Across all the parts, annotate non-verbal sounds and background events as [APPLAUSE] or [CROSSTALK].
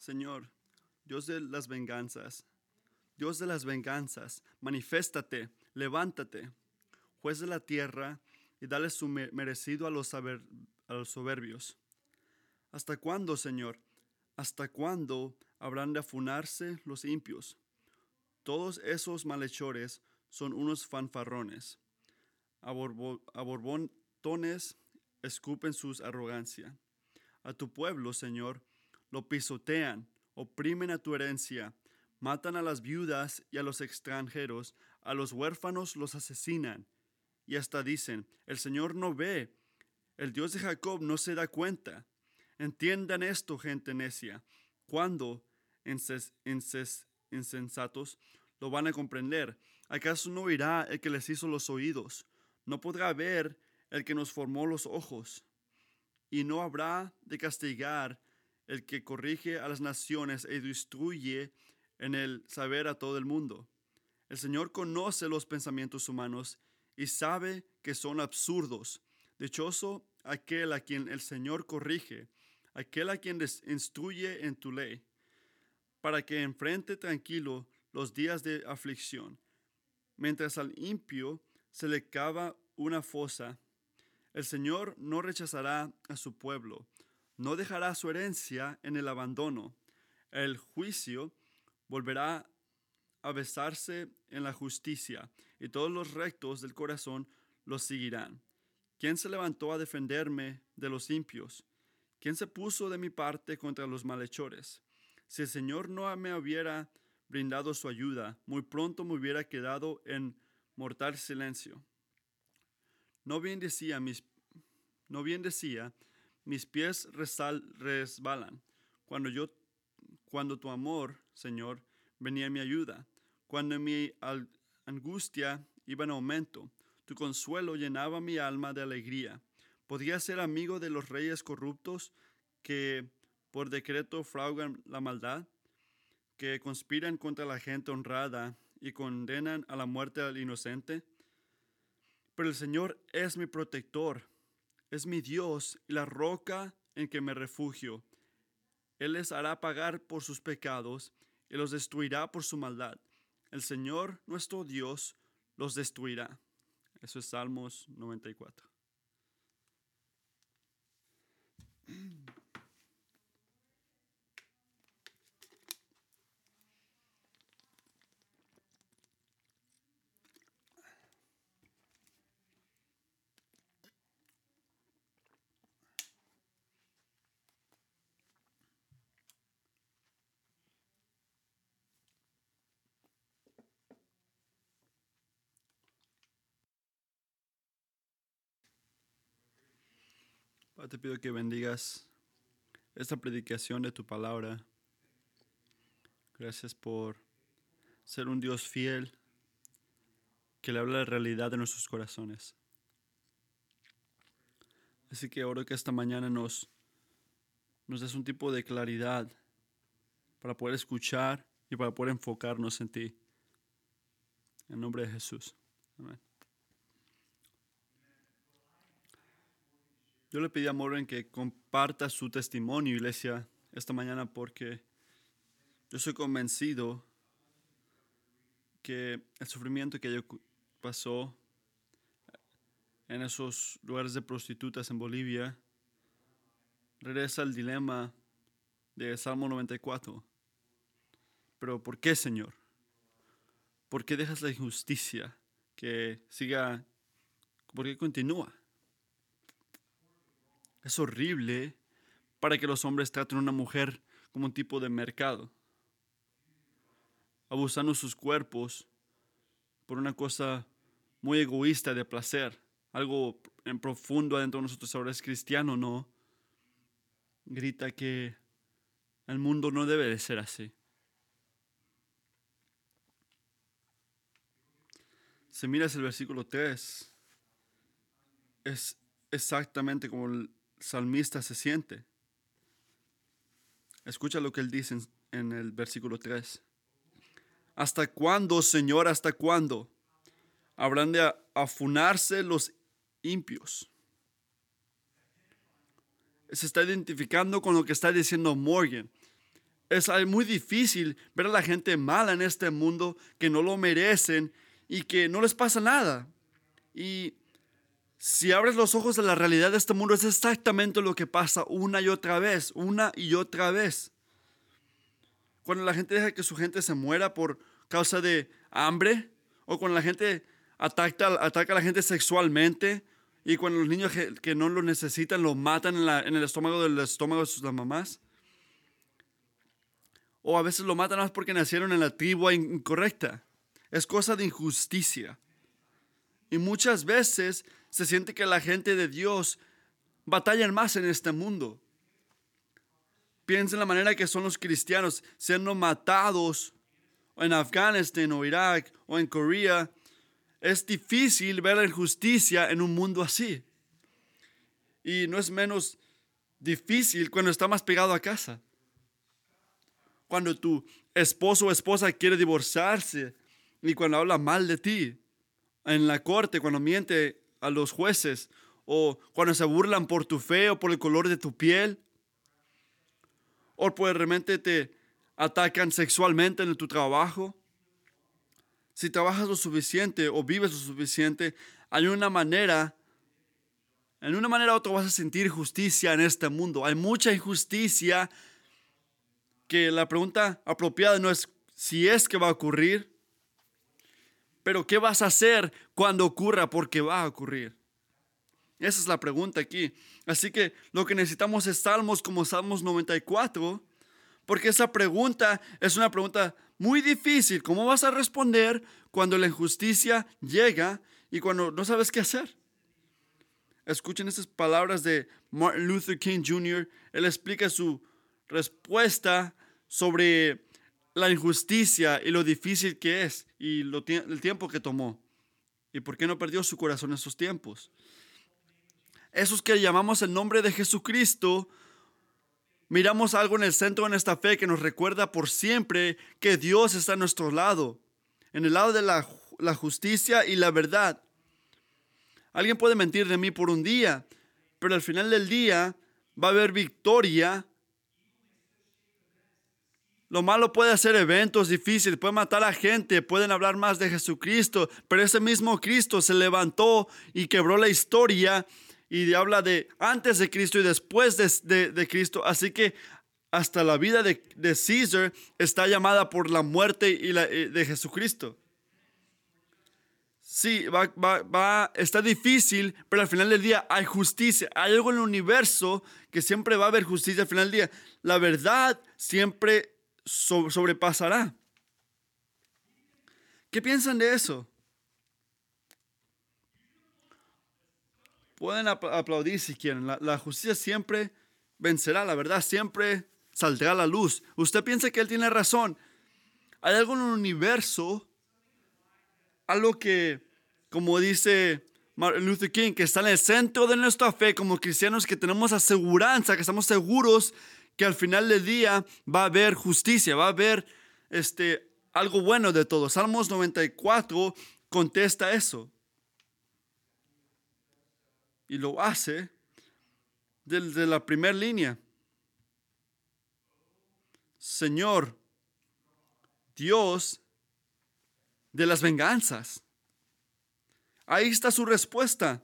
Señor, Dios de las venganzas, Dios de las venganzas, manifiéstate, levántate, juez de la tierra, y dale su merecido a los, a soberbios. ¿Hasta cuándo, Señor? ¿Hasta cuándo habrán de afunarse los impios? Todos esos malhechores son unos fanfarrones. A, borbontones escupen su arrogancia. A tu pueblo, Señor, lo pisotean, oprimen a tu herencia, matan a las viudas y a los extranjeros, a los huérfanos los asesinan. Y hasta dicen, el Señor no ve, el Dios de Jacob no se da cuenta. Entiendan esto, gente necia. ¿Cuándo, insensatos, lo van a comprender? ¿Acaso no oirá el que les hizo los oídos? ¿No podrá ver el que nos formó los ojos? Y no habrá de castigar el que corrige a las naciones e instruye en el saber a todo el mundo. El Señor conoce los pensamientos humanos y sabe que son absurdos. Dichoso aquel a quien el Señor corrige aquel a quien les instruye en tu ley, para que enfrente tranquilo los días de aflicción, mientras al impío se le cava una fosa. El Señor no rechazará a su pueblo, no dejará su herencia en el abandono. El juicio volverá a besarse en la justicia, y todos los rectos del corazón los seguirán. ¿Quién se levantó a defenderme de los impios? ¿Quién se puso de mi parte contra los malhechores? Si el Señor no me hubiera brindado su ayuda, muy pronto me hubiera quedado en mortal silencio. No bien decía, mis, no bien decía, mis pies resbalan. Cuando yo, cuando tu amor, Señor, venía en mi ayuda, cuando mi angustia iba en aumento, tu consuelo llenaba mi alma de alegría. Podría ser amigo de los reyes corruptos que por decreto fraugan la maldad, que conspiran contra la gente honrada y condenan a la muerte al inocente. Pero el Señor es mi protector, es mi Dios y la roca en que me refugio. Él les hará pagar por sus pecados y los destruirá por su maldad. El Señor, nuestro Dios, los destruirá. Eso es Salmos 94. Te pido que bendigas esta predicación de tu palabra. Gracias por ser un Dios fiel que le habla la realidad de nuestros corazones. Así que oro que esta mañana nos, nos des un tipo de claridad para poder escuchar y para poder enfocarnos en ti. En nombre de Jesús. Amén. Yo le pedí a Morgan que comparta su testimonio, iglesia, esta mañana porque yo soy convencido que el sufrimiento que ella pasó en esos lugares de prostitutas en Bolivia regresa al dilema de Salmo 94. Pero ¿por qué, Señor? ¿Por qué dejas la injusticia que siga? ¿Por qué continúa? Es horrible para que los hombres traten a una mujer como un tipo de mercado, abusando sus cuerpos por una cosa muy egoísta de placer, algo en profundo adentro de nosotros ahora es cristiano, ¿no? Grita que el mundo no debe de ser así. Si miras el versículo 3, es exactamente como el salmista se siente. Escucha lo que él dice en, el versículo 3. ¿Hasta cuándo, Señor, hasta cuándo habrán de afunarse los impios? Se está identificando con lo que está diciendo Morgan. es muy difícil ver a la gente mala en este mundo que no lo merecen y que no les pasa nada. Y si abres los ojos a la realidad de este mundo, es exactamente lo que pasa una y otra vez, una y otra vez. Cuando la gente deja que su gente se muera por causa de hambre, o cuando la gente ataca, ataca a la gente sexualmente, y cuando los niños que, no lo necesitan lo matan en, en el estómago del estómago de sus mamás o a veces lo matan más porque nacieron en la tribu incorrecta. Es cosa de injusticia. Y muchas veces se siente que la gente de Dios batallan más en este mundo. Piensa en la manera que son los cristianos siendo matados en Afganistán o Irak o en Corea. Es difícil ver la injusticia en un mundo así. Y no es menos difícil cuando está más pegado a casa cuando tu esposo o esposa quiere divorciarse y cuando habla mal de ti en la corte, cuando miente a los jueces o cuando se burlan por tu fe o por el color de tu piel o pues realmente te atacan sexualmente en tu trabajo. Si trabajas lo suficiente o vives lo suficiente, hay una manera, en una manera u otra vas a sentir justicia en este mundo. Hay mucha injusticia que la pregunta apropiada no es si es que va a ocurrir, pero qué vas a hacer cuando ocurra porque va a ocurrir. Esa es la pregunta aquí. Así que lo que necesitamos es salmos como Salmos 94, porque esa pregunta es una pregunta muy difícil. ¿Cómo vas a responder cuando la injusticia llega y cuando no sabes qué hacer? Escuchen estas palabras de Martin Luther King Jr. Él explica su respuesta sobre la injusticia y lo difícil que es y el tiempo que tomó. ¿Y por qué no perdió su corazón en esos tiempos? Esos que llamamos el nombre de Jesucristo, miramos algo en el centro de esta fe que nos recuerda por siempre que Dios está a nuestro lado, en el lado de la, la justicia y la verdad. Alguien puede mentir de mí por un día, pero al final del día va a haber victoria lo malo puede hacer eventos difíciles, puede matar a gente, pueden hablar más de Jesucristo, pero ese mismo Cristo se levantó y quebró la historia y habla de antes de Cristo y después de, Cristo. Así que hasta la vida de, de César está llamada por la muerte y la, eh, de Jesucristo. Sí, va, va, está difícil, pero al final del día hay justicia. Hay algo en el universo que siempre va a haber justicia al final del día. La verdad siempre sobrepasará. ¿Qué piensan de eso? Pueden aplaudir si quieren. La, justicia siempre vencerá, la verdad siempre saldrá a la luz. Usted piensa que él tiene razón. Hay algo en el universo, algo que, como dice Martin Luther King, que está en el centro de nuestra fe como cristianos, que tenemos aseguranza, que estamos seguros que al final del día va a haber justicia, va a haber este, algo bueno de todo. Salmos 94 contesta eso. Y lo hace desde la primera línea. Señor, Dios de las venganzas. Ahí está su respuesta.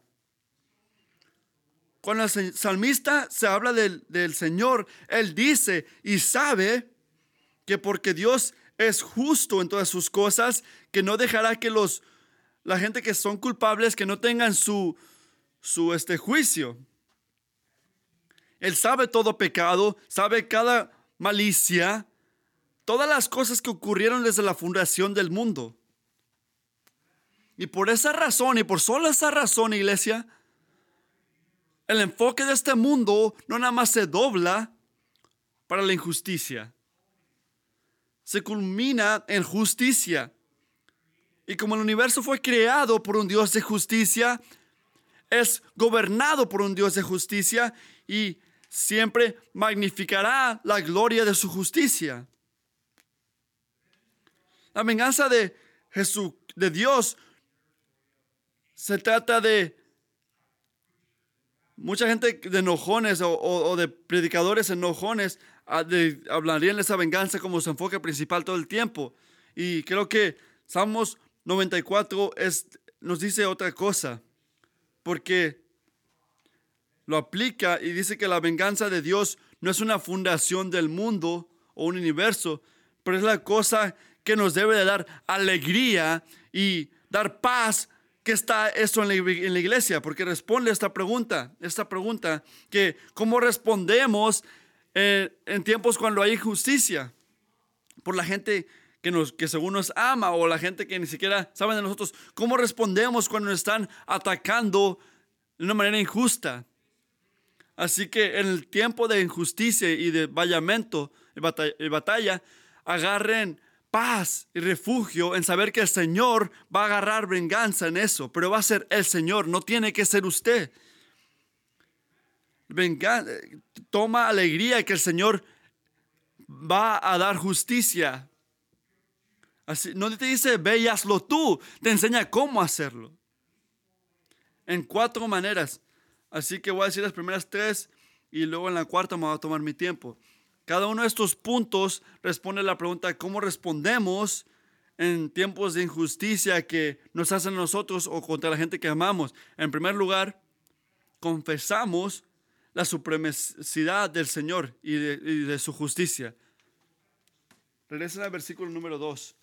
Cuando el salmista se habla del, Señor, él dice y sabe que porque Dios es justo en todas sus cosas, que no dejará que los, la gente que son culpables, que no tengan su, su este, juicio. Él sabe todo pecado, sabe cada malicia, todas las cosas que ocurrieron desde la fundación del mundo. Y por esa razón, y por solo esa razón, iglesia, el enfoque de este mundo no nada más se dobla para la injusticia, se culmina en justicia. Y como el universo fue creado por un Dios de justicia, es gobernado por un Dios de justicia y siempre magnificará la gloria de su justicia. La venganza de Jesús, de Dios, se trata de mucha gente de enojones o, de predicadores enojones ah, de- hablarían de esa venganza como su enfoque principal todo el tiempo. Y creo que Salmos 94 es, nos dice otra cosa, porque lo aplica y dice que la venganza de Dios no es una fundación del mundo o un universo, pero es la cosa que nos debe de dar alegría y dar paz que está esto en la, iglesia, porque responde esta pregunta, esta pregunta, que cómo respondemos eh, en tiempos cuando hay injusticia por la gente que, nos, que según nos ama o la gente que ni siquiera sabe de nosotros, cómo respondemos cuando nos están atacando de una manera injusta. Así que en el tiempo de injusticia y de batalla, y batalla, agarren paz y refugio en saber que el Señor va a agarrar venganza en eso, pero va a ser el Señor, no tiene que ser usted. Venga, toma alegría que el Señor va a dar justicia. Así, no te dice ve y hazlo tú, te enseña cómo hacerlo. En cuatro maneras. Así que voy a decir las primeras tres y luego en la cuarta me voy a tomar mi tiempo. Cada uno de estos puntos responde a la pregunta cómo respondemos en tiempos de injusticia que nos hacen nosotros o contra la gente que amamos. En primer lugar, confesamos la supremacidad del Señor y de, su justicia. Regresen al versículo número 2.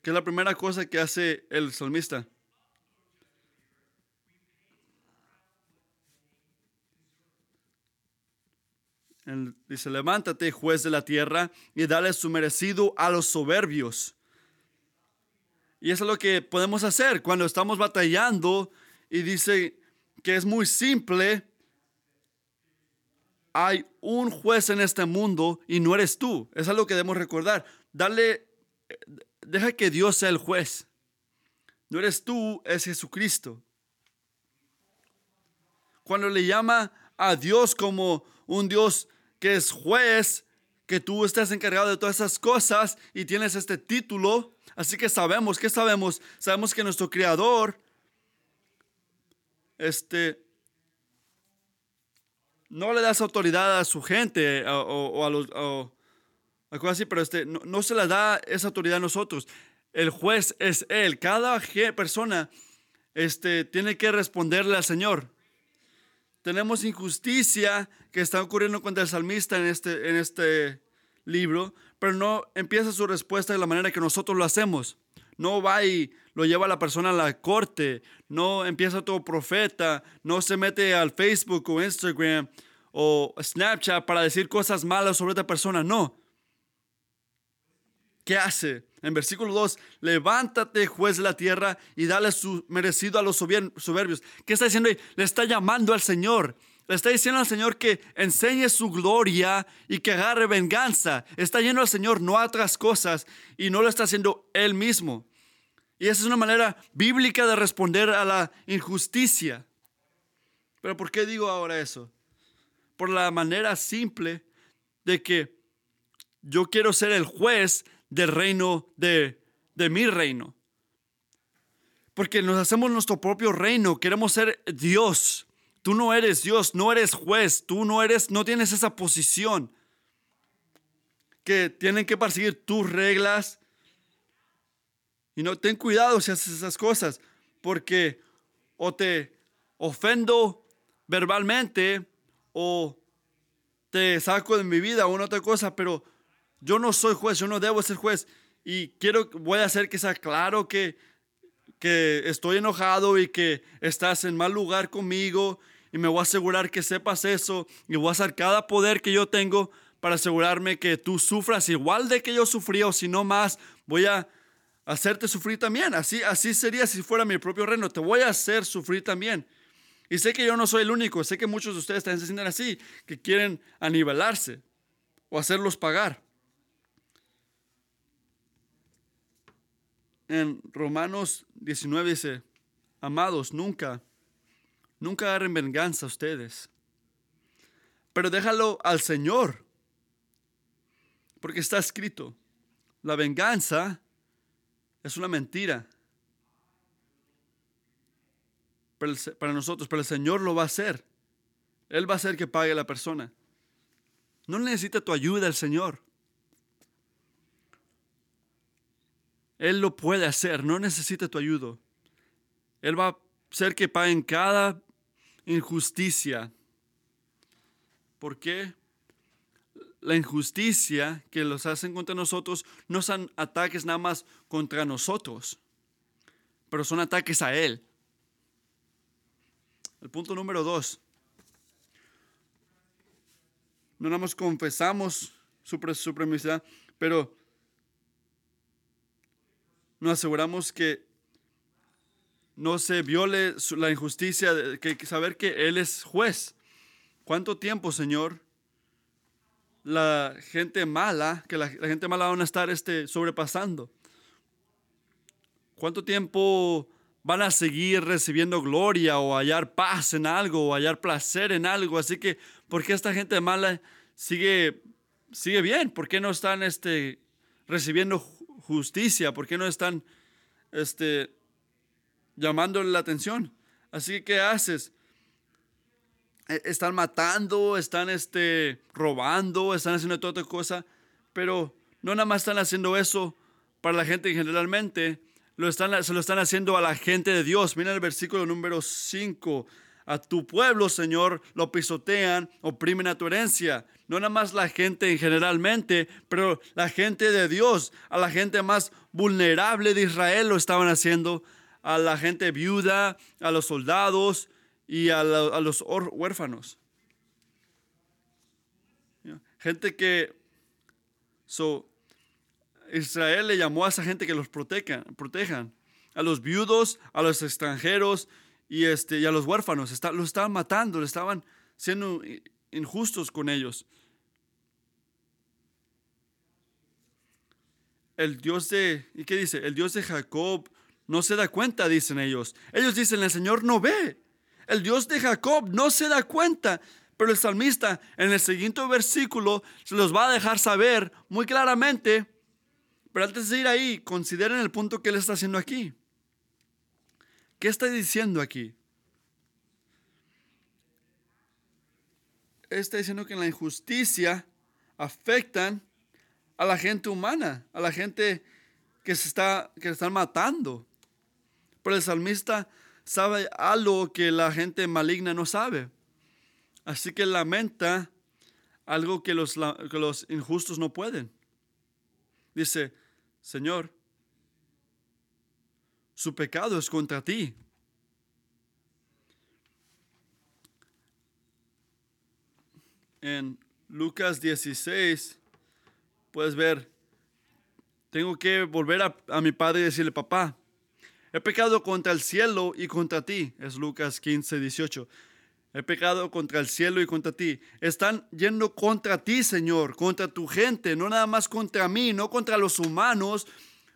¿Qué es la primera cosa que hace el salmista? Dice, levántate, juez de la tierra, y dale su merecido a los soberbios. Y eso es lo que podemos hacer cuando estamos batallando y dice que es muy simple. Hay un juez en este mundo y no eres tú. Eso es lo que debemos recordar. Dale, deja que Dios sea el juez. No eres tú, es Jesucristo. Cuando le llama a Dios como un Dios que es juez, que tú estás encargado de todas esas cosas y tienes este título, así que sabemos, ¿qué sabemos? Sabemos que nuestro Creador, este, no le das autoridad a su gente o, a los, o cosas así, pero este, no, se le da esa autoridad a nosotros. El juez es Él. Cada persona este, tiene que responderle al Señor. Tenemos injusticia que está ocurriendo contra el salmista en este, en este libro, pero no empieza su respuesta de la manera que nosotros lo hacemos. No va y lo lleva a la persona a la corte, no empieza todo profeta, no se mete al Facebook o Instagram o Snapchat para decir cosas malas sobre otra persona, no. ¿Qué hace? En versículo 2, levántate, juez de la tierra, y dale su merecido a los soberbios. ¿Qué está diciendo ahí? Le está llamando al Señor. Le está diciendo al Señor que enseñe su gloria y que agarre venganza. Está yendo al Señor, no a otras cosas, y no lo está haciendo Él mismo. Y esa es una manera bíblica de responder a la injusticia. Pero ¿por qué digo ahora eso? Por la manera simple de que yo quiero ser el juez del reino de, de mi reino. Porque nos hacemos nuestro propio reino, queremos ser Dios. Tú no eres Dios, no eres juez, tú no eres, no tienes esa posición. Que tienen que perseguir tus reglas. Y no, ten cuidado si haces esas cosas, porque o te ofendo verbalmente o te saco de mi vida o una otra cosa, pero yo no soy juez, yo no debo ser juez. Y quiero, voy a hacer que sea claro que, que estoy enojado y que estás en mal lugar conmigo. Y me voy a asegurar que sepas eso. Y voy a hacer cada poder que yo tengo para asegurarme que tú sufras igual de que yo sufrí o si no más. Voy a hacerte sufrir también. Así, así sería si fuera mi propio reino. Te voy a hacer sufrir también. Y sé que yo no soy el único. Sé que muchos de ustedes también se sienten así, que quieren anivelarse o hacerlos pagar. En Romanos 19 dice, amados, nunca, nunca agarren venganza ustedes, pero déjalo al Señor, porque está escrito, la venganza es una mentira. para nosotros, pero el Señor lo va a hacer. Él va a hacer que pague la persona. No necesita tu ayuda el Señor. Él lo puede hacer, no necesita tu ayuda. Él va a hacer que paguen cada injusticia. ¿Por qué? La injusticia que los hacen contra nosotros no son ataques nada más contra nosotros, pero son ataques a Él. El punto número dos. No nada más confesamos su supremacía, pero nos aseguramos que no se viole la injusticia, de que saber que Él es juez. ¿Cuánto tiempo, Señor? La gente mala, que la, gente mala van a estar este, sobrepasando. ¿Cuánto tiempo van a seguir recibiendo gloria o hallar paz en algo o hallar placer en algo? Así que, ¿por qué esta gente mala sigue, sigue bien? ¿Por qué no están este, recibiendo justicia? ¿Por qué no están este, llamándole la atención. Así que, ¿qué haces? E, están matando, están este, robando, están haciendo toda otra cosa, pero no nada más están haciendo eso para la gente generalmente, lo están, se lo están haciendo a la gente de Dios. Mira el versículo número 5. A tu pueblo, Señor, lo pisotean, oprimen a tu herencia. No nada más la gente generalmente, pero la gente de Dios, a la gente más vulnerable de Israel lo estaban haciendo a la gente viuda, a los soldados y a, los huérfanos. Gente que so, Israel le llamó a esa gente que los protejan, protejan a los viudos, a los extranjeros y, este, a los huérfanos. Está, los estaban matando, estaban siendo injustos con ellos. El Dios de, ¿y qué dice? El Dios de Jacob no se da cuenta, dicen ellos. Ellos dicen, el Señor no ve. El Dios de Jacob no se da cuenta. Pero el salmista en el siguiente versículo se los va a dejar saber muy claramente. Pero antes de ir ahí, consideren el punto que él está haciendo aquí. ¿Qué está diciendo aquí? Está diciendo que la injusticia afectan a la gente humana, a la gente que se está que están matando. El salmista sabe algo que la gente maligna no sabe. Así que lamenta algo que los, que los injustos no pueden. Dice, Señor, su pecado es contra ti. En Lucas 16, puedes ver, tengo que volver a, a mi padre y decirle, papá, He pecado contra el cielo y contra ti. Es Lucas 15, 18. He pecado contra el cielo y contra ti. Están yendo contra ti, Señor, contra tu gente, no nada más contra mí, no contra los humanos.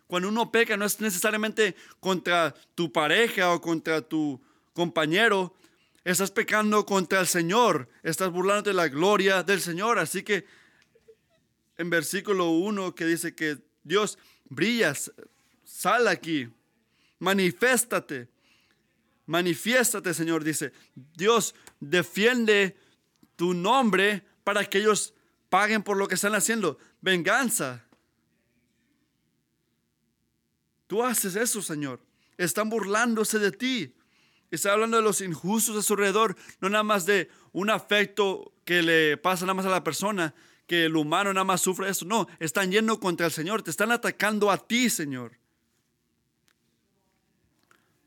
Cuando uno peca no es necesariamente contra tu pareja o contra tu compañero. Estás pecando contra el Señor. Estás burlando de la gloria del Señor. Así que en versículo 1 que dice que Dios brillas, sal aquí, manifiéstate. Manifiéstate, Señor, dice. Dios defiende tu nombre para que ellos paguen por lo que están haciendo. Venganza. Tú haces eso, Señor. Están burlándose de ti. Está hablando de los injustos a su alrededor, no nada más de un afecto que le pasa nada más a la persona, que el humano nada más sufre eso. No, están yendo contra el Señor, te están atacando a ti, Señor.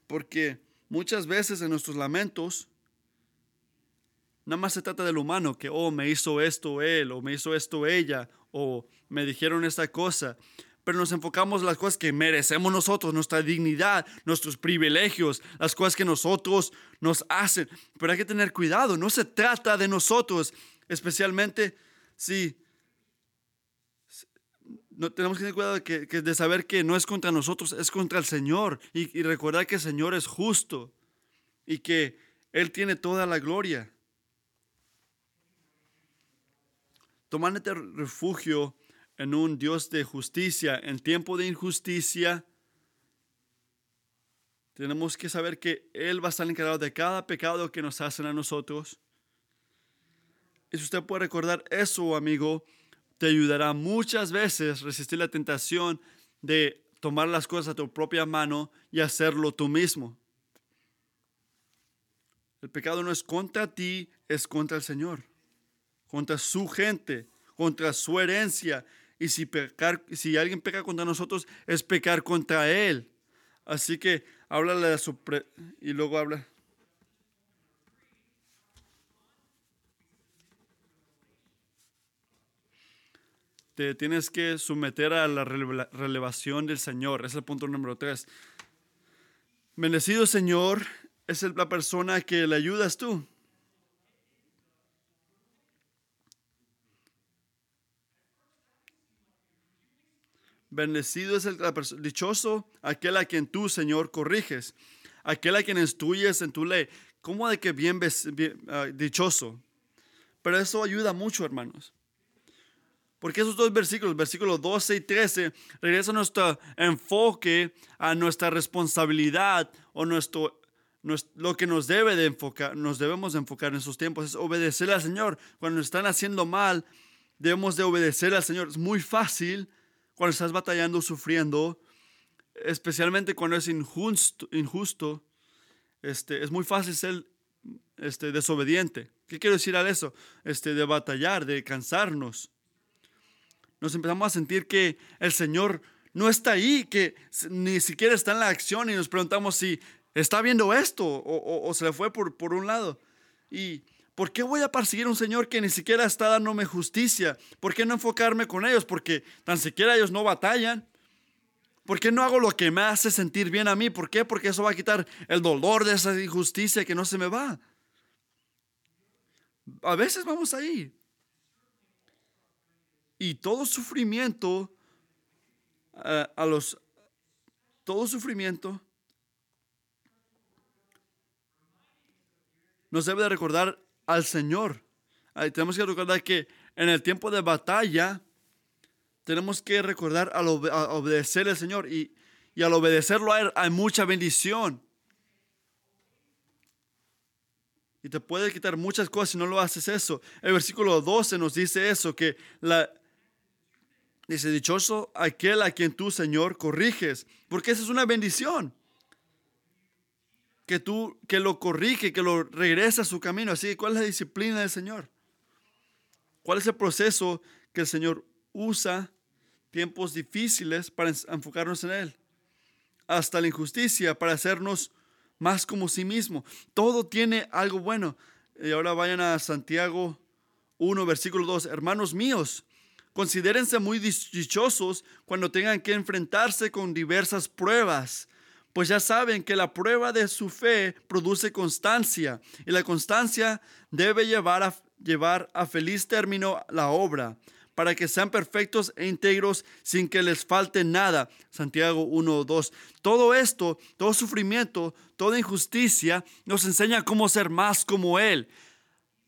Porque muchas veces en nuestros lamentos, nada más se trata del humano, que, oh, me hizo esto él, o me hizo esto ella, o me dijeron esta cosa. Pero nos enfocamos en las cosas que merecemos nosotros, nuestra dignidad, nuestros privilegios, las cosas que nosotros nos hacen. Pero hay que tener cuidado, no se trata de nosotros, especialmente si no, tenemos que tener cuidado de, saber que no es contra nosotros, es contra el Señor. Y, recordar que el Señor es justo y que Él tiene toda la gloria. Tomándote refugio en un Dios de justicia, en tiempo de injusticia, Tenemos que saber que Él va a estar encargado de cada pecado que nos hacen a nosotros. Y si usted puede recordar eso, amigo, te ayudará muchas veces resistir la tentación de tomar las cosas a tu propia mano y hacerlo tú mismo. El pecado no es contra ti, es contra el Señor, contra su gente, contra su herencia. Y si, pecar, si alguien peca contra nosotros, es pecar contra Él. Así que háblale a su... y luego habla. Te tienes que someter a la relevación del Señor. es el punto número tres. Bendecido Señor es la persona que le ayudas tú. Bendecido es el dichoso aquel a quien tú, Señor, corriges, aquel a quien instruyes en tu ley. ¿Cómo de que bien, ah, dichoso? Pero eso ayuda mucho, hermanos. Porque esos dos versículos, versículos 12 y 13, regresan nuestro enfoque a nuestra responsabilidad o nuestro lo que nos debe de enfocar, nos debemos enfocar en esos tiempos es obedecer al Señor. Cuando nos están haciendo mal, debemos de obedecer al Señor. Es muy fácil cuando estás batallando, sufriendo, especialmente cuando es injusto, injusto este, es muy fácil ser este, desobediente. ¿Qué quiero decir a eso? Este, de batallar, de cansarnos. Nos empezamos a sentir que el Señor no está ahí, que ni siquiera está en la acción y nos preguntamos si está viendo esto o, se le fue por, por un lado. ¿Y por qué voy a perseguir a un Señor que ni siquiera está dándome justicia? ¿Por qué no enfocarme con ellos? Porque tan siquiera ellos no batallan. ¿Por qué no hago lo que me hace sentir bien a mí? ¿Por qué? Porque eso va a quitar el dolor de esa injusticia que no se me va. A veces vamos ahí. Y todo sufrimiento, eh, a los, todo sufrimiento nos debe de recordar al Señor. tenemos que recordar que en el tiempo de batalla tenemos que recordar al obedecer al Señor y, y al obedecerlo a Él hay mucha bendición. Y te puede quitar muchas cosas si no lo haces eso. El versículo 12 nos dice eso, que la, dice, dichoso aquel a quien tú, Señor, corriges, porque esa es una bendición que tú, que lo corrige, que lo regresa a su camino. Así que, ¿cuál es la disciplina del Señor? ¿Cuál es el proceso que el Señor usa tiempos difíciles para enfocarnos en Él? Hasta la injusticia para hacernos más como sí mismo. Todo tiene algo bueno. Y ahora vayan a Santiago 1, versículo 2. Hermanos míos, considérense muy dichosos cuando tengan que enfrentarse con diversas pruebas pues ya saben que la prueba de su fe produce constancia y la constancia debe llevar a, llevar a feliz término la obra para que sean perfectos e íntegros sin que les falte nada. Santiago 1, 2. Todo esto, todo sufrimiento, toda injusticia nos enseña cómo ser más como Él.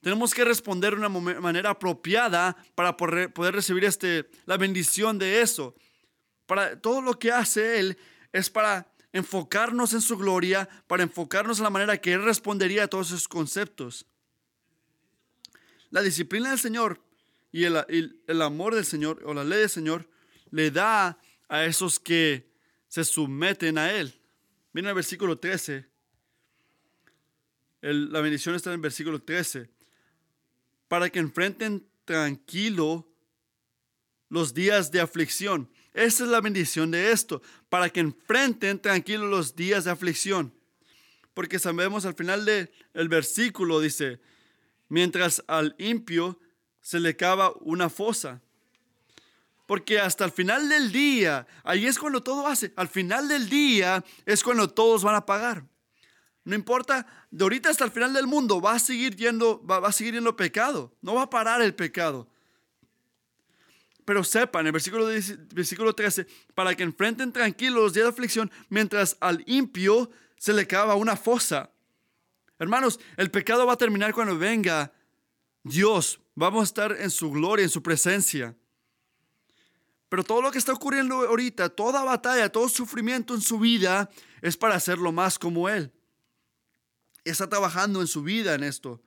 Tenemos que responder de una manera apropiada para poder, recibir este, la bendición de eso. Para todo lo que hace Él es para enfocarnos en su gloria, para enfocarnos en la manera que Él respondería a todos esos conceptos. La disciplina del Señor y el, amor del Señor o la ley del Señor le da a esos que se someten a Él. Miren el versículo 13. la bendición está en el versículo 13. Para que enfrenten tranquilo los días de aflicción. Esa es la bendición de esto, para que enfrenten tranquilos los días de aflicción. Porque sabemos al final del versículo, dice, mientras al impio se le cava una fosa. Porque hasta el final del día, ahí es cuando todo hace, al final del día es cuando todos van a pagar. No importa, de ahorita hasta el final del mundo va a seguir yendo, va, a seguir yendo pecado, no va a parar el pecado. Pero sepan, el versículo, versículo 13, para que enfrenten tranquilos los días de aflicción, mientras al impío se le cava una fosa. Hermanos, el pecado va a terminar cuando venga Dios. Vamos a estar en su gloria, en su presencia. Pero todo lo que está ocurriendo ahorita, toda batalla, todo sufrimiento en su vida es para hacerlo más como Él. Está trabajando en su vida en esto.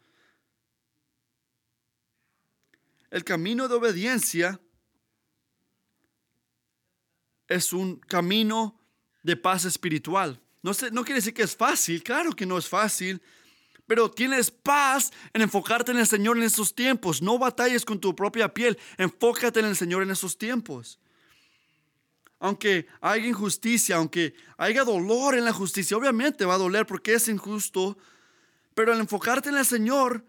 El camino de obediencia es un camino de paz espiritual. No, no quiere decir que es fácil, claro que no es fácil, pero tienes paz en enfocarte en el Señor en estos tiempos. No batalles con tu propia piel, enfócate en el Señor en esos tiempos. Aunque haya injusticia, aunque haya dolor en la justicia, obviamente va a doler porque es injusto, pero al enfocarte en el Señor,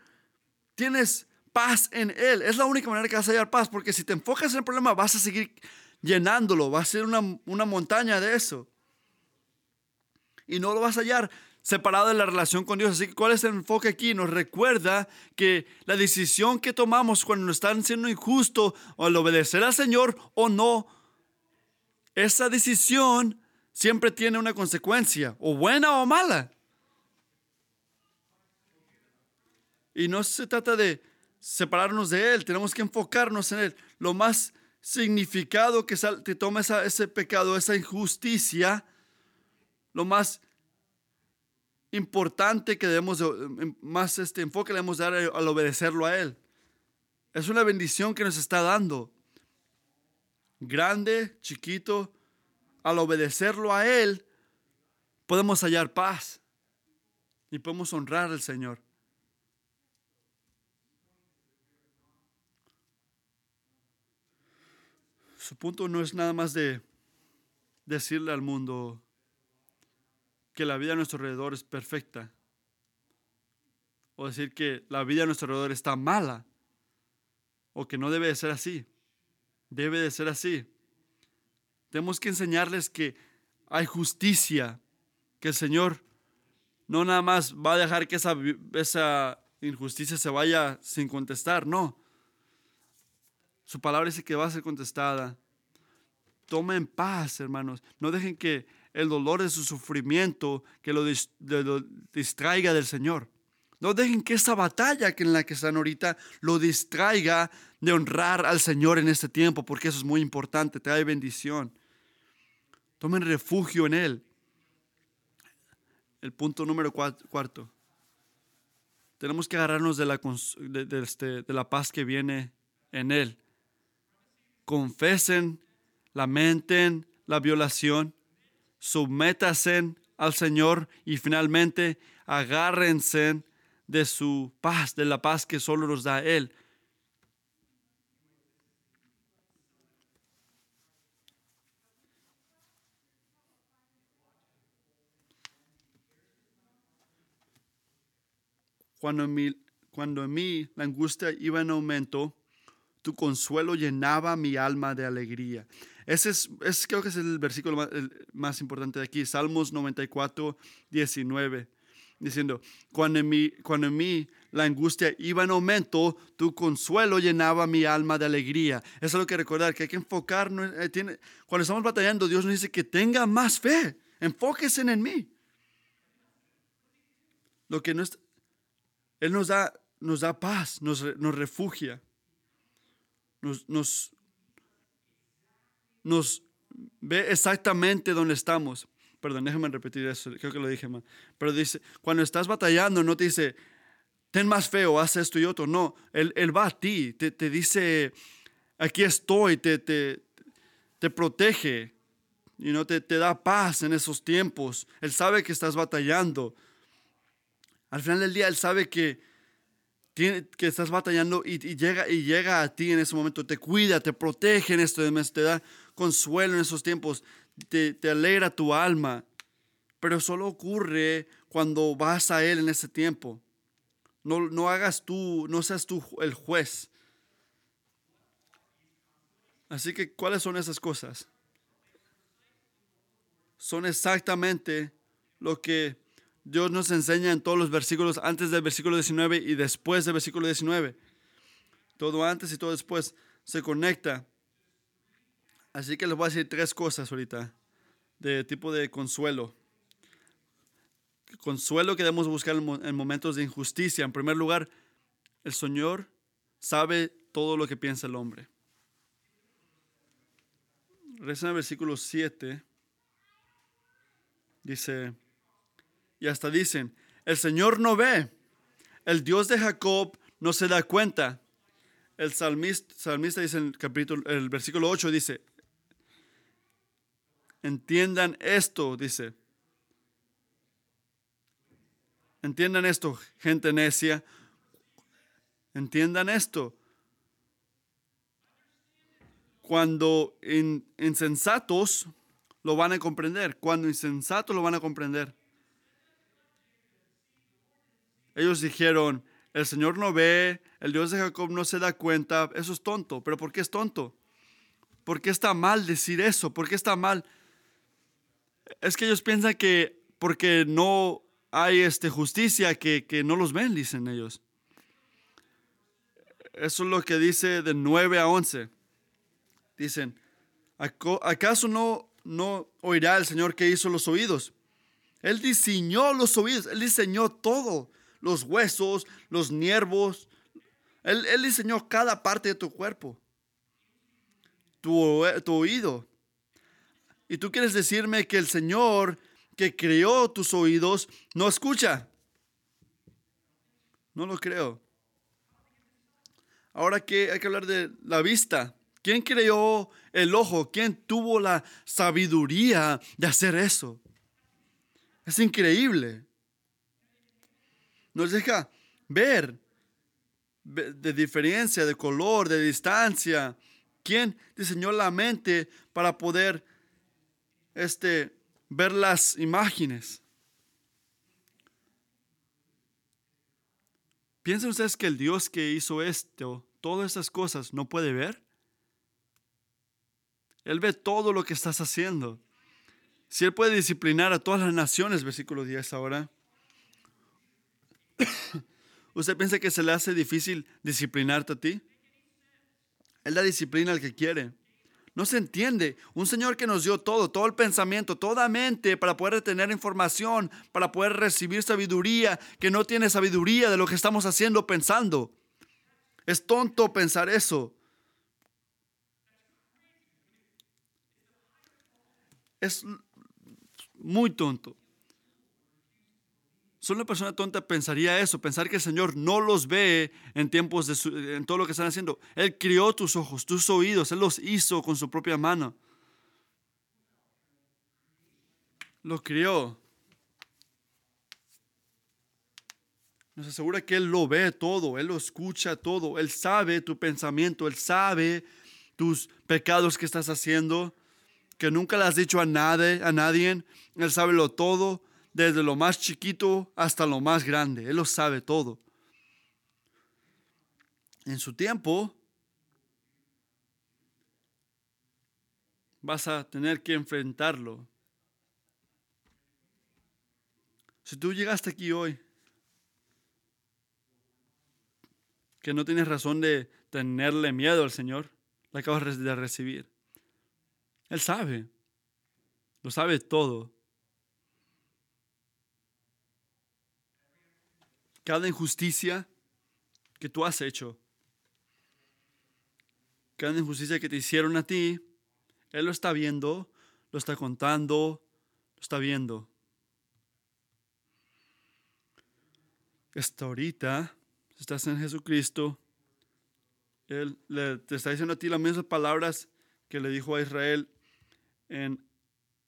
tienes paz en Él. Es la única manera que vas a hallar paz, porque si te enfocas en el problema, vas a seguir llenándolo, va a ser una, montaña de eso. Y no lo vas a hallar separado de la relación con Dios. Así que, ¿cuál es el enfoque aquí? Nos recuerda que la decisión que tomamos cuando nos están siendo injusto o al obedecer al Señor o no, esa decisión siempre tiene una consecuencia, o buena o mala. Y no se trata de separarnos de Él, tenemos que enfocarnos en Él. Lo más significado que te toma ese pecado, esa injusticia, lo más importante que debemos, em, más este enfoque le debemos dar al obedecerlo a Él. Es una bendición que nos está dando. Grande, chiquito, al obedecerlo a Él, podemos hallar paz y podemos honrar al Señor. Su punto no es nada más de decirle al mundo, que la vida a nuestro alrededor es perfecta. O decir que la vida a nuestro alrededor está mala. O que no debe de ser así. Debe de ser así. Tenemos que enseñarles que hay justicia. Que el Señor no nada más va a dejar que esa, esa injusticia se vaya sin contestar. No. Su palabra dice que va a ser contestada. Tomen paz, hermanos. No dejen que el dolor de su sufrimiento que lo, distraiga del Señor. No dejen que esa batalla que en la que están ahorita lo distraiga de honrar al Señor en este tiempo, porque eso es muy importante, trae bendición. Tomen refugio en Él. El punto número cuarto. Tenemos que agarrarnos de la, este, de la paz que viene en Él. Confesen, lamenten la violación sométase al Señor y finalmente agárrense de su paz, de la paz que solo nos da Él. Cuando mí, cuando la angustia iba en aumento, tu consuelo llenaba mi alma de alegría. Ese es, creo que es el versículo más, importante de aquí, Salmos 94, 19, diciendo, cuando en, mí, cuando en mí la angustia iba en aumento, tu consuelo llenaba mi alma de alegría. Eso es lo que recordar, que hay que enfocarnos, eh, tiene, cuando estamos batallando, Dios nos dice que tenga más fe, enfóquese en mí. Lo que no Él nos da, nos da paz, nos, nos refugia, nos, nos, ve exactamente dónde estamos. Perdón, déjame repetir eso, creo que lo dije mal. Pero dice, cuando estás batallando, no te dice, ten más fe o haz esto y otro. No, Él, él va a ti, te, te, dice, aquí estoy, te, te, te protege y no te, te da paz en esos tiempos. Él sabe que estás batallando. Al final del día, Él sabe que, que estás batallando y, llega, y llega a ti en ese momento, te cuida, te protege en esto, te da consuelo en esos tiempos, te, alegra tu alma, pero solo ocurre cuando vas a Él en ese tiempo. No, no hagas tú, no seas tú el juez. Así que, ¿cuáles son esas cosas? Son exactamente lo que Dios nos enseña en todos los versículos, antes del versículo 19 y después del versículo 19. Todo antes y todo después se conecta. Así que les voy a decir tres cosas ahorita de tipo de consuelo. Consuelo que debemos buscar en momentos de injusticia. En primer lugar, el Señor sabe todo lo que piensa el hombre. reza en el versículo 7. Dice, y hasta dicen, el Señor no ve, el Dios de Jacob no se da cuenta. El salmista, salmista dice en el, capítulo, el versículo 8, dice, entiendan esto, dice. Entiendan esto, gente necia. Entiendan esto. Cuando insensatos lo van a comprender, cuando insensatos lo van a comprender. Ellos dijeron, el Señor no ve, el Dios de Jacob no se da cuenta, eso es tonto. ¿Pero por qué es tonto? ¿Por qué está mal decir eso? ¿Por qué está mal? Es que ellos piensan que porque no hay este, justicia, que, que no los ven, dicen ellos. Eso es lo que dice de 9 a 11. Dicen, ¿acaso no, no oirá el Señor que hizo los oídos? Él diseñó los oídos, Él diseñó todo, los huesos, los nervios. Él, él diseñó cada parte de tu cuerpo, tu, tu oído. Y tú quieres decirme que el Señor que creó tus oídos no escucha. No lo creo. Ahora que hay que hablar de la vista. ¿Quién creó el ojo? ¿Quién tuvo la sabiduría de hacer eso? Es increíble. Nos deja ver de diferencia, de color, de distancia. ¿Quién diseñó la mente para poder este, ver las imágenes? ¿Piensan ustedes que el Dios que hizo esto, todas estas cosas, no puede ver? Él ve todo lo que estás haciendo. Si Él puede disciplinar a todas las naciones, versículo 10 ahora, [LAUGHS] ¿usted piensa que se le hace difícil disciplinarte a ti? Él da disciplina al que quiere. No se entiende. Un Señor que nos dio todo, todo el pensamiento, toda mente para poder tener información, para poder recibir sabiduría, que no tiene sabiduría de lo que estamos haciendo pensando. Es tonto pensar eso. Es muy tonto. Solo una persona tonta pensaría eso, pensar que el Señor no los ve en tiempos de en todo lo que están haciendo. Él crió tus ojos, tus oídos, Él los hizo con su propia mano. Lo crió. Nos asegura que Él lo ve todo, Él lo escucha todo, Él sabe tu pensamiento, Él sabe tus pecados que estás haciendo, que nunca le has dicho a nadie, a nadie, Él sabe lo todo desde lo más chiquito hasta lo más grande. Él lo sabe todo. En su tiempo vas a tener que enfrentarlo. Si tú llegaste aquí hoy, que no tienes razón de tenerle miedo al Señor, la acabas de recibir. Él sabe, lo sabe todo. Cada injusticia que tú has hecho, cada injusticia que te hicieron a ti, Él lo está viendo, lo está contando, lo está viendo. Hasta ahorita, si estás en Jesucristo, Él te está diciendo a ti las mismas palabras que le dijo a Israel en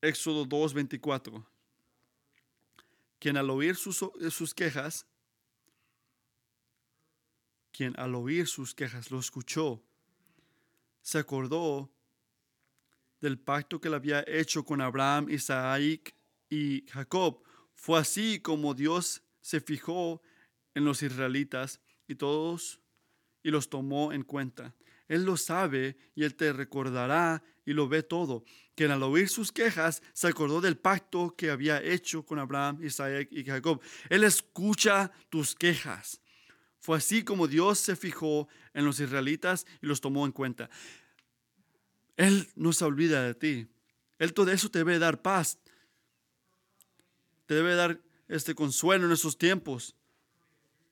Éxodo 2.24. Quien al oír sus, sus quejas quien al oír sus quejas lo escuchó, se acordó del pacto que le había hecho con Abraham, Isaac y Jacob. Fue así como Dios se fijó en los israelitas y todos y los tomó en cuenta. Él lo sabe y él te recordará y lo ve todo. Que al oír sus quejas se acordó del pacto que había hecho con Abraham, Isaac y Jacob. Él escucha tus quejas. Fue así como Dios se fijó en los israelitas y los tomó en cuenta. Él no se olvida de ti. Él todo eso te debe dar paz. Te debe dar este consuelo en esos tiempos.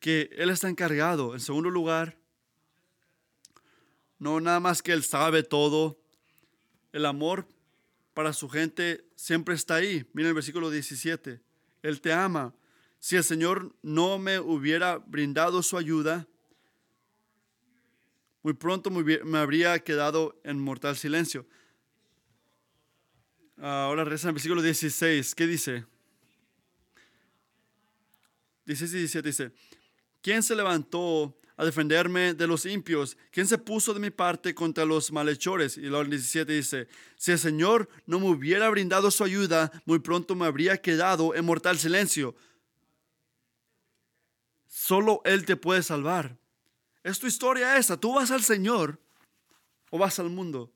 Que Él está encargado. En segundo lugar, no nada más que Él sabe todo. el amor para su gente siempre está ahí. Mira el versículo 17. Él te ama. Si el Señor no me hubiera brindado su ayuda, muy pronto me habría quedado en mortal silencio. Ahora reza el versículo 16. ¿Qué dice? 16 y 17 dice, ¿quién se levantó a defenderme de los impios? ¿Quién se puso de mi parte contra los malhechores? Y el 17 dice, si el Señor no me hubiera brindado su ayuda, muy pronto me habría quedado en mortal silencio. Solo Él te puede salvar. Es tu historia esa. Tú vas al Señor o vas al mundo.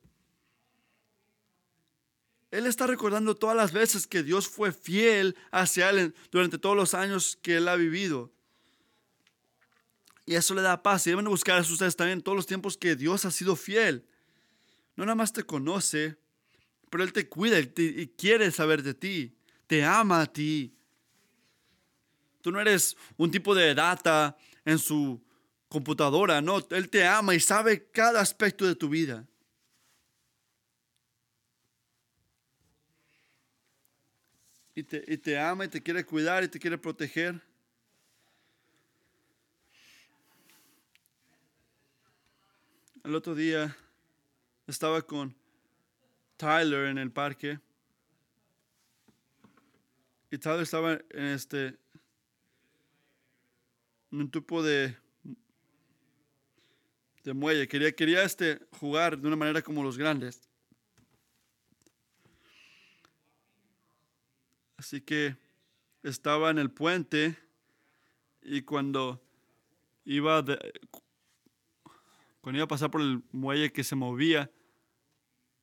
Él está recordando todas las veces que Dios fue fiel hacia él durante todos los años que él ha vivido. Y eso le da paz. Y deben buscar a ustedes también todos los tiempos que Dios ha sido fiel. No nada más te conoce, pero Él te cuida y quiere saber de ti. Te ama a ti. Tú no eres un tipo de data en su computadora, no. Él te ama y sabe cada aspecto de tu vida. Y te, y te ama y te quiere cuidar y te quiere proteger. El otro día estaba con Tyler en el parque. Y Tyler estaba en este un tipo de de muelle. Quería, quería este, jugar de una manera como los grandes. Así que estaba en el puente y cuando iba, cuando iba a pasar por el muelle que se movía,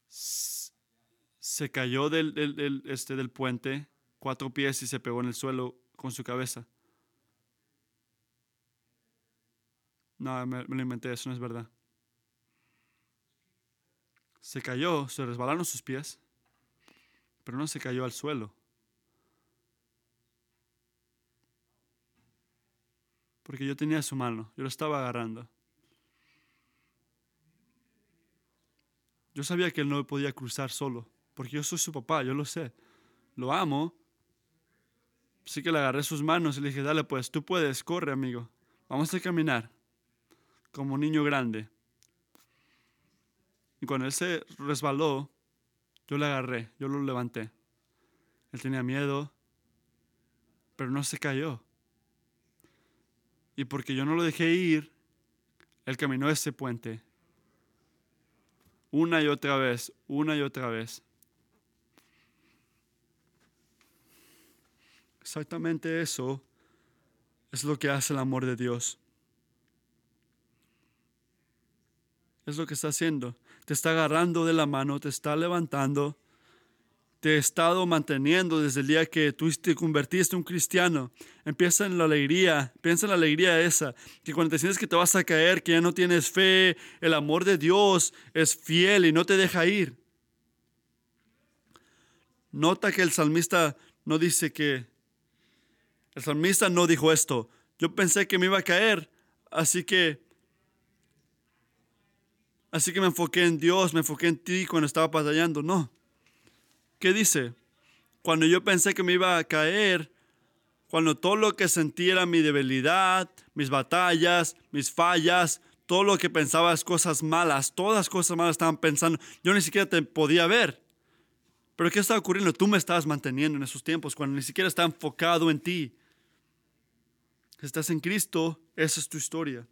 se cayó del, este, del puente cuatro pies y se pegó en el suelo con su cabeza. No, me, me, lo inventé, eso no es verdad. Se cayó, se resbalaron sus pies, pero no se cayó al suelo. porque yo tenía su mano, yo lo estaba agarrando. Yo sabía que él no podía cruzar solo, porque yo soy su papá, yo lo sé. Lo amo. Así que le agarré sus manos y le dije, dale pues, tú puedes, corre amigo. Vamos a caminar como niño grande. Y cuando él se resbaló, yo le agarré, yo lo levanté. Él tenía miedo, pero no se cayó. Y porque yo no lo dejé ir, él caminó ese puente. Una y otra vez, una y otra vez. Exactamente eso es lo que hace el amor de Dios. Es lo que está haciendo. Te está agarrando de la mano, te está levantando te he estado manteniendo desde el día que tú te convertiste en un cristiano. Empieza en la alegría, piensa en la alegría esa, que cuando te sientes que te vas a caer, que ya no tienes fe, el amor de Dios es fiel y no te deja ir. Nota que el salmista no dice que, el salmista no dijo esto, yo pensé que me iba a caer, así que, así que me enfoqué en Dios, me enfoqué en ti cuando estaba batallando, no. ¿Qué dice? Cuando yo pensé que me iba a caer, cuando todo lo que sentí era mi debilidad, mis batallas, mis fallas, todo lo que pensaba es cosas malas, todas cosas malas estaban pensando, yo ni siquiera te podía ver. Pero ¿qué estaba ocurriendo? Tú me estabas manteniendo en esos tiempos, cuando ni siquiera está enfocado en ti. Estás en Cristo, esa es tu historia.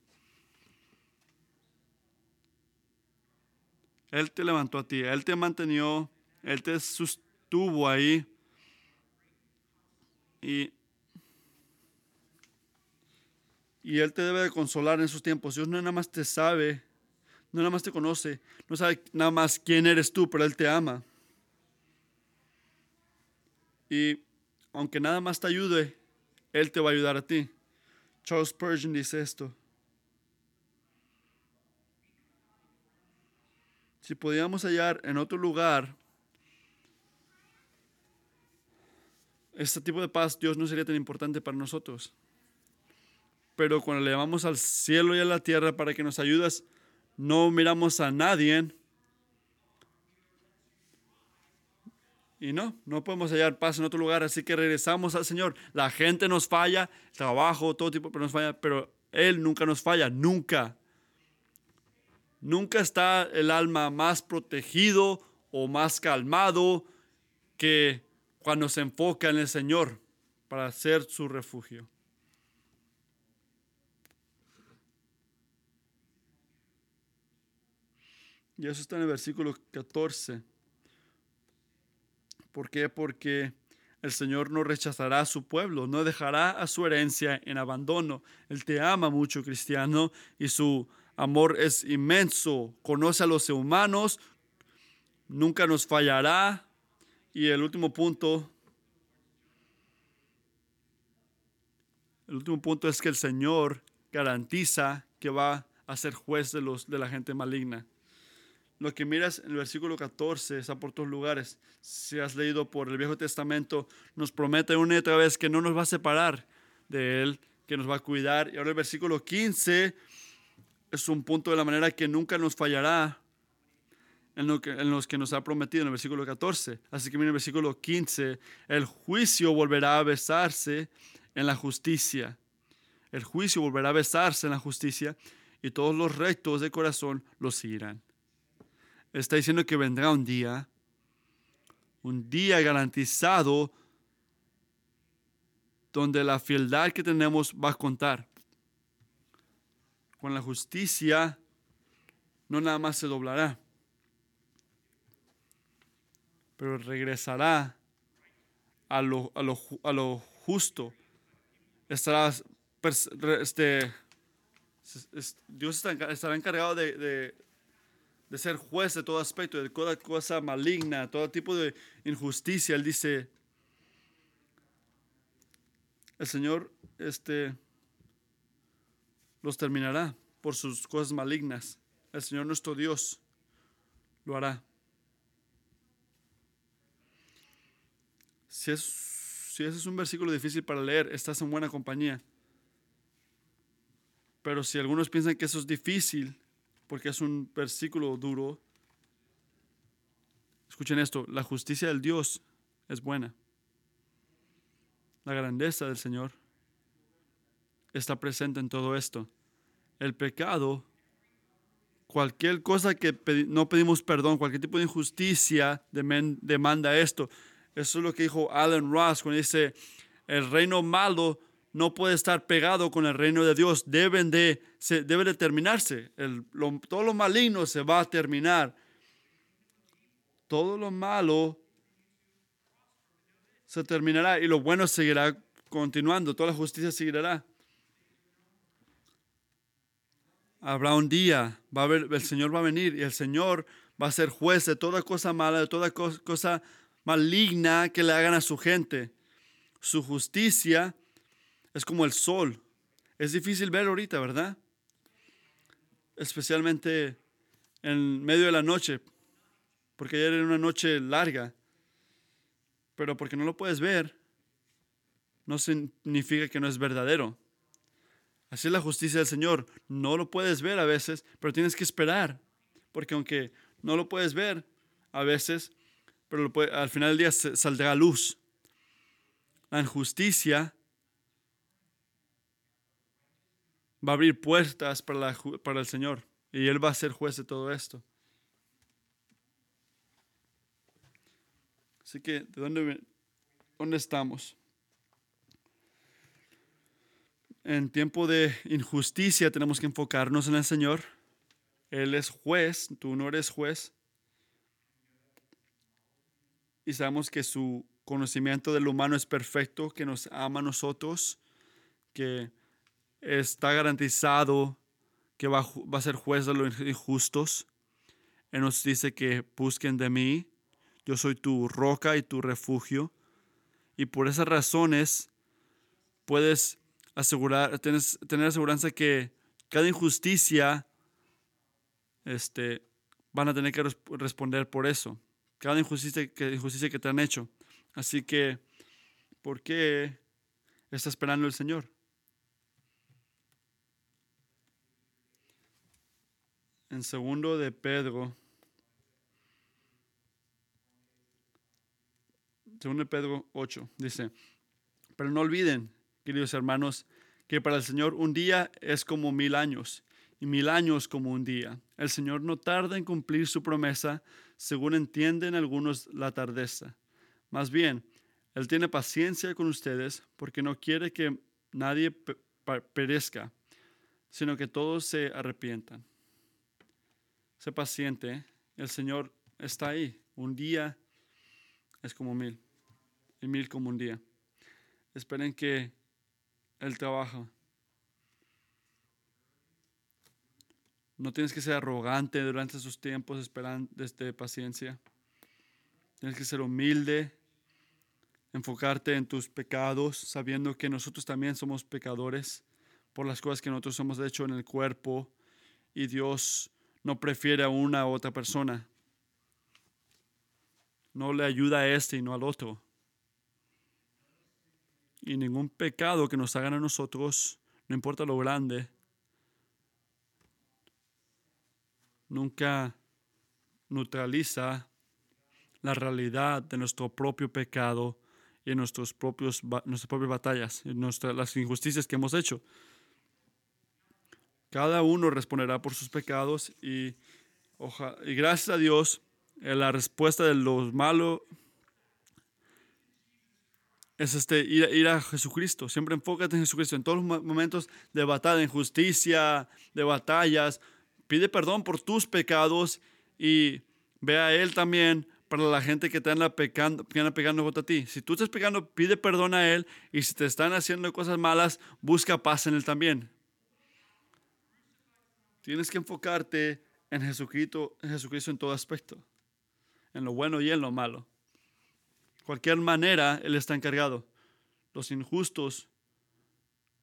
Él te levantó a ti, Él te mantenió él te sostuvo ahí. Y, y Él te debe de consolar en esos tiempos. Dios no nada más te sabe, no nada más te conoce, no sabe nada más quién eres tú, pero Él te ama. Y aunque nada más te ayude, Él te va a ayudar a ti. Charles Spurgeon dice esto. Si podíamos hallar en otro lugar este tipo de paz, Dios no sería tan importante para nosotros. Pero cuando le llamamos al cielo y a la tierra para que nos ayudes, no miramos a nadie, Y no, no podemos hallar paz en otro lugar, así que regresamos al Señor. La gente nos falla, trabajo, todo tipo, pero nos falla, pero Él nunca nos falla, nunca. Nunca está el alma más protegido o más calmado que cuando se enfoca en el Señor para ser su refugio. Y eso está en el versículo 14. ¿Por qué? Porque el Señor no rechazará a su pueblo, no dejará a su herencia en abandono. Él te ama mucho, cristiano, y su amor es inmenso. Conoce a los humanos, nunca nos fallará. Y el último punto, el último punto es que el Señor garantiza que va a ser juez de, los, de la gente maligna. Lo que miras en el versículo 14 está por todos lugares. Si has leído por el Viejo Testamento, nos promete una y otra vez que no nos va a separar de Él, que nos va a cuidar. Y ahora el versículo 15 es un punto de la manera que nunca nos fallará en, lo que, en los que nos ha prometido en el versículo 14. Así que mira el versículo 15, el juicio volverá a besarse en la justicia. El juicio volverá a besarse en la justicia y todos los rectos de corazón los seguirán está diciendo que vendrá un día, un día garantizado donde la fieldad que tenemos va a contar. Con la justicia no nada más se doblará, pero regresará a lo, a lo, justo. Estará, este, Dios estará encargado de de ser juez de todo aspecto, de toda cosa maligna, todo tipo de injusticia. Él dice, el Señor este, los terminará por sus cosas malignas. El Señor nuestro Dios lo hará. Si, es, si ese es un versículo difícil para leer, estás en buena compañía. Pero si algunos piensan que eso es difícil, porque es un versículo duro. Escuchen esto, la justicia del Dios es buena. La grandeza del Señor está presente en todo esto. El pecado, cualquier cosa que no pedimos perdón, cualquier tipo de injusticia demanda esto. Eso es lo que dijo Alan Ross cuando dice, el reino malo no puede estar pegado con el reino de Dios. Deben de, se, debe de terminarse. El, todo lo maligno se va a terminar. Todo lo malo se terminará y lo bueno seguirá continuando. Toda la justicia seguirá. Habrá un día, va a haber, el Señor va a venir y el Señor va a ser juez de toda cosa mala, de toda cosa maligna que le hagan a su gente. Su justicia es como el sol. Es difícil ver ahorita, ¿verdad? Especialmente en medio de la noche, porque ayer era una noche larga. Pero porque no lo puedes ver, no significa que no es verdadero. Así es la justicia del Señor. No lo puedes ver a veces, pero tienes que esperar. Porque aunque no lo puedes ver a veces, pero al final del día saldrá luz. La injusticia va a abrir puertas para, para el Señor y Él va a ser juez de todo esto. Así que, ¿de dónde, dónde estamos? En tiempo de injusticia tenemos que enfocarnos en el Señor. Él es juez, tú no eres juez. Y sabemos que su conocimiento del humano es perfecto, que nos ama a nosotros, que está garantizado que va, a ser juez de los injustos. Él nos dice que busquen de mí. Yo soy tu roca y tu refugio. Y por esas razones puedes asegurar, tener aseguranza que cada injusticia este, van a tener que responder por eso. Cada injusticia que, injusticia que te han hecho. Así que, ¿por qué está esperando el Señor? en segundo de Pedro, 2 Pedro 8, dice, pero no olviden, queridos hermanos, que para el Señor un día es como mil años y mil años como un día. El Señor no tarda en cumplir su promesa, según entienden algunos la tardeza. Más bien, Él tiene paciencia con ustedes porque no quiere que nadie perezca, sino que todos se arrepientan. Sé paciente, el Señor está ahí. Un día es como mil y mil como un día. Esperen que Él trabaja. No tienes que ser arrogante durante esos tiempos esperando desde paciencia. Tienes que ser humilde, enfocarte en tus pecados, sabiendo que nosotros también somos pecadores por las cosas que nosotros hemos hecho en el cuerpo y Dios no prefiere a una u otra persona. No le ayuda a este y no al otro. Y ningún pecado que nos hagan a nosotros, no importa lo grande, nunca neutraliza la realidad de nuestro propio pecado y nuestros propios, nuestras propias batallas, en nuestras, las injusticias que hemos hecho. Cada uno responderá por sus pecados y, y gracias a Dios, eh, la respuesta de los malos es este, ir, ir, a Jesucristo. Siempre enfócate en Jesucristo. En todos los momentos de batalla, de injusticia, de batallas, pide perdón por tus pecados y ve a Él también para la gente que te anda pecando, que anda pegando contra ti. Si tú estás pecando, pide perdón a Él y si te están haciendo cosas malas, busca paz en Él también. Tienes que enfocarte en Jesucristo, en Jesucristo en todo aspecto, en lo bueno y en lo malo. Cualquier manera, Él está encargado. Los injustos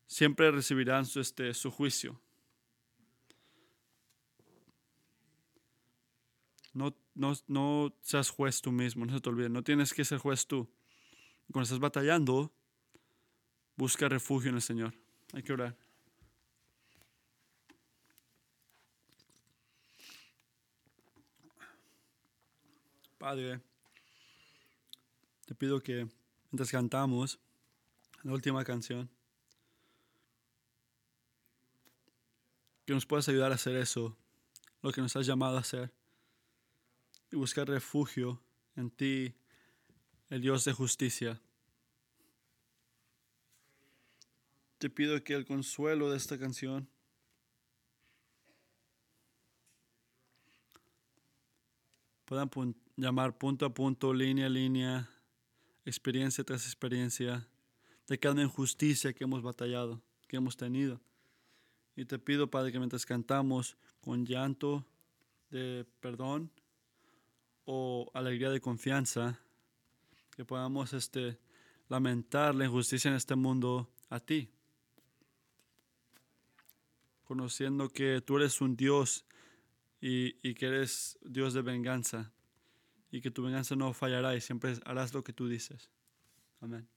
siempre recibirán su, este, su juicio. No, no, no seas juez tú mismo, no se te olvide, no tienes que ser juez tú. Cuando estás batallando, busca refugio en el Señor. Hay que orar. Padre, te pido que mientras cantamos la última canción, que nos puedas ayudar a hacer eso, lo que nos has llamado a hacer, y buscar refugio en ti, el Dios de justicia. Te pido que el consuelo de esta canción puedan llamar punto a punto, línea a línea, experiencia tras experiencia, de cada injusticia que hemos batallado, que hemos tenido. Y te pido, Padre, que mientras cantamos con llanto de perdón o alegría de confianza, que podamos este, lamentar la injusticia en este mundo a ti, conociendo que tú eres un Dios y, y que eres Dios de venganza y que tu venganza no fallará y siempre harás lo que tú dices. Amén.